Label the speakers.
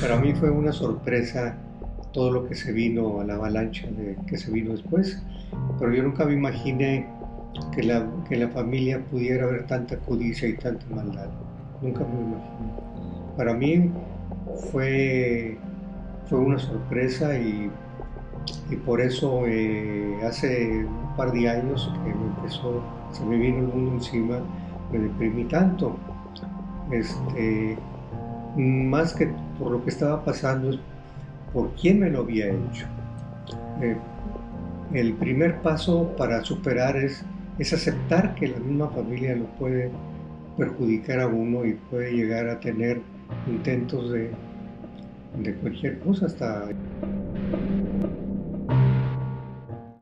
Speaker 1: para mí fue una sorpresa todo lo que se vino a la avalancha que se vino después, pero yo nunca me imaginé que la, que la familia pudiera haber tanta codicia y tanta maldad. Nunca me imaginé. Para mí fue, fue una sorpresa y, y por eso eh, hace un par de años que me empezó, se me vino el mundo encima, me deprimí tanto. Este, más que por lo que estaba pasando es por quién me lo había hecho. Eh, el primer paso para superar es, es aceptar que la misma familia lo puede perjudicar a uno y puede llegar a tener intentos de, de cualquier cosa hasta